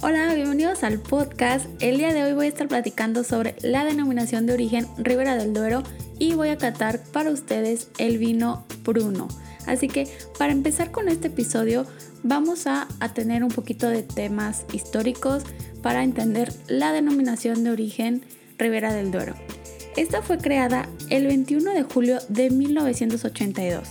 Hola, bienvenidos al podcast. El día de hoy voy a estar platicando sobre la denominación de origen Ribera del Duero y voy a catar para ustedes el vino Bruno. Así que para empezar con este episodio vamos a, a tener un poquito de temas históricos para entender la denominación de origen Ribera del Duero. Esta fue creada el 21 de julio de 1982.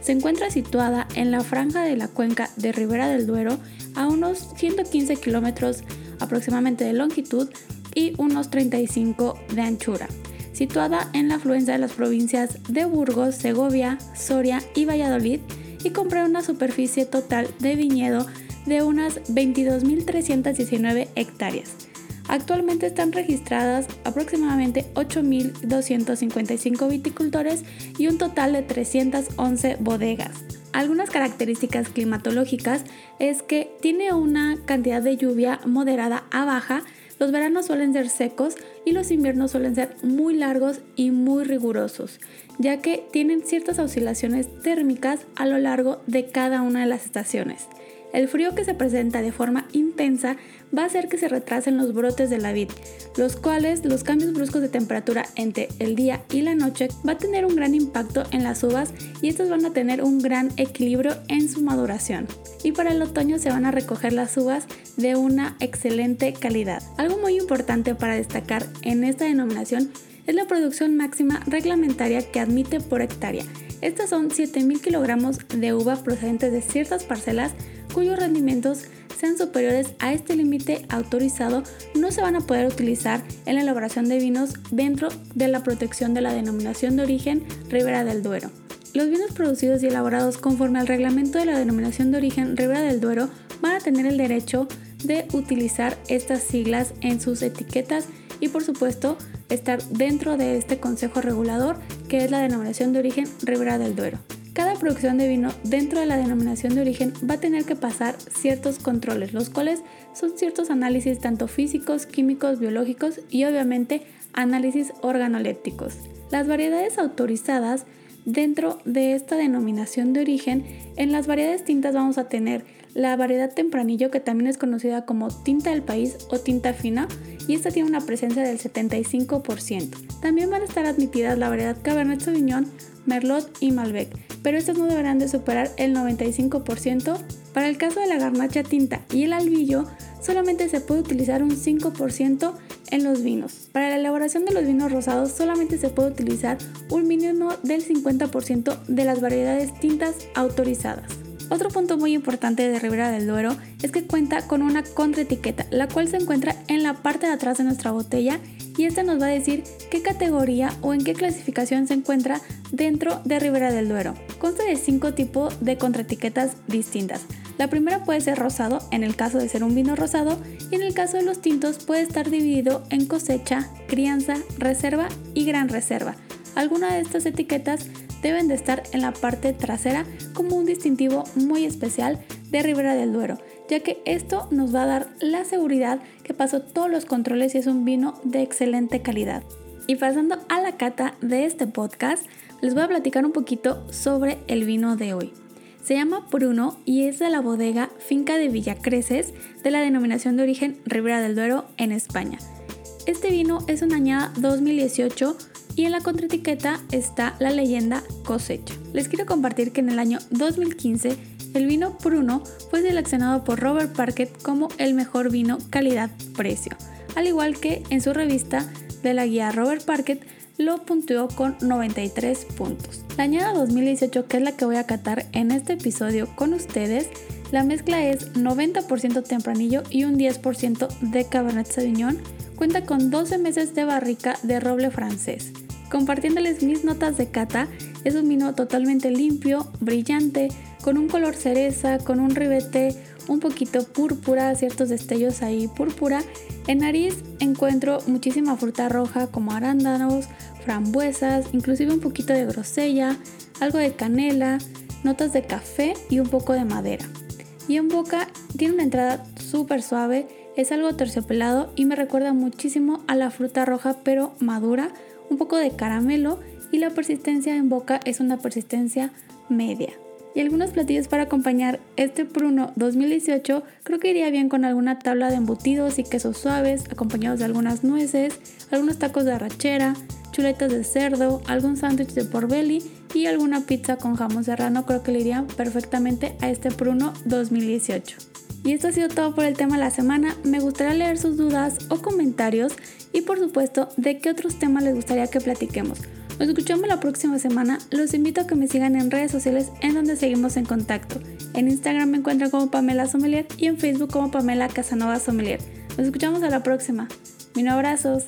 Se encuentra situada en la franja de la cuenca de Ribera del Duero a unos 115 kilómetros aproximadamente de longitud y unos 35 de anchura, situada en la afluencia de las provincias de Burgos, Segovia, Soria y Valladolid y comprende una superficie total de viñedo de unas 22.319 hectáreas. Actualmente están registradas aproximadamente 8.255 viticultores y un total de 311 bodegas. Algunas características climatológicas es que tiene una cantidad de lluvia moderada a baja, los veranos suelen ser secos y los inviernos suelen ser muy largos y muy rigurosos, ya que tienen ciertas oscilaciones térmicas a lo largo de cada una de las estaciones. El frío que se presenta de forma intensa va a hacer que se retrasen los brotes de la vid, los cuales los cambios bruscos de temperatura entre el día y la noche va a tener un gran impacto en las uvas y estas van a tener un gran equilibrio en su maduración. Y para el otoño se van a recoger las uvas de una excelente calidad. Algo muy importante para destacar en esta denominación es la producción máxima reglamentaria que admite por hectárea. Estas son 7.000 kilogramos de uva procedentes de ciertas parcelas cuyos rendimientos sean superiores a este límite autorizado no se van a poder utilizar en la elaboración de vinos dentro de la protección de la denominación de origen Ribera del Duero. Los vinos producidos y elaborados conforme al reglamento de la denominación de origen Ribera del Duero van a tener el derecho de utilizar estas siglas en sus etiquetas y por supuesto estar dentro de este consejo regulador que es la denominación de origen Ribera del Duero. Cada producción de vino dentro de la denominación de origen va a tener que pasar ciertos controles, los cuales son ciertos análisis tanto físicos, químicos, biológicos y obviamente análisis organolépticos. Las variedades autorizadas dentro de esta denominación de origen, en las variedades tintas vamos a tener la variedad tempranillo que también es conocida como tinta del país o tinta fina y esta tiene una presencia del 75%. También van a estar admitidas la variedad Cabernet Sauvignon, Merlot y Malbec, pero estas no deberán de superar el 95%. Para el caso de la garnacha tinta y el albillo, solamente se puede utilizar un 5% en los vinos. Para la elaboración de los vinos rosados solamente se puede utilizar un mínimo del 50% de las variedades tintas autorizadas. Otro punto muy importante de Ribera del Duero es que cuenta con una contraetiqueta, la cual se encuentra en la parte de atrás de nuestra botella y esta nos va a decir qué categoría o en qué clasificación se encuentra dentro de Ribera del Duero. Consta de cinco tipos de contraetiquetas distintas. La primera puede ser rosado en el caso de ser un vino rosado y en el caso de los tintos puede estar dividido en cosecha, crianza, reserva y gran reserva. Alguna de estas etiquetas deben de estar en la parte trasera como un distintivo muy especial de Ribera del Duero, ya que esto nos va a dar la seguridad que pasó todos los controles y es un vino de excelente calidad. Y pasando a la cata de este podcast, les voy a platicar un poquito sobre el vino de hoy. Se llama Bruno y es de la bodega Finca de Villacreces de la denominación de origen Ribera del Duero en España. Este vino es una añada 2018 y en la contraetiqueta está la leyenda cosecha. Les quiero compartir que en el año 2015 el vino Pruno fue seleccionado por Robert Parkett como el mejor vino calidad-precio, al igual que en su revista de la guía Robert Parkett lo puntuó con 93 puntos. La añada 2018, que es la que voy a catar en este episodio con ustedes, la mezcla es 90% tempranillo y un 10% de Cabernet Sauvignon. Cuenta con 12 meses de barrica de roble francés. Compartiéndoles mis notas de cata, Es un vino totalmente limpio, brillante, con un color cereza, con un ribete un poquito púrpura, ciertos destellos ahí púrpura. En nariz encuentro muchísima fruta roja como arándanos, frambuesas, inclusive un poquito de grosella, algo de canela, notas de café y un poco de madera. Y en boca tiene una entrada súper suave, es algo terciopelado y me recuerda muchísimo a la fruta roja pero madura, un poco de caramelo y la persistencia en boca es una persistencia media. Y algunos platillos para acompañar este pruno 2018 creo que iría bien con alguna tabla de embutidos y quesos suaves acompañados de algunas nueces, algunos tacos de arrachera, chuletas de cerdo, algún sándwich de porvelli y alguna pizza con jamón serrano creo que le irían perfectamente a este pruno 2018. Y esto ha sido todo por el tema de la semana. Me gustaría leer sus dudas o comentarios y por supuesto de qué otros temas les gustaría que platiquemos. Nos escuchamos la próxima semana. Los invito a que me sigan en redes sociales en donde seguimos en contacto. En Instagram me encuentran como Pamela Sommelier y en Facebook como Pamela Casanova Sommelier. Nos escuchamos a la próxima. Mil abrazos.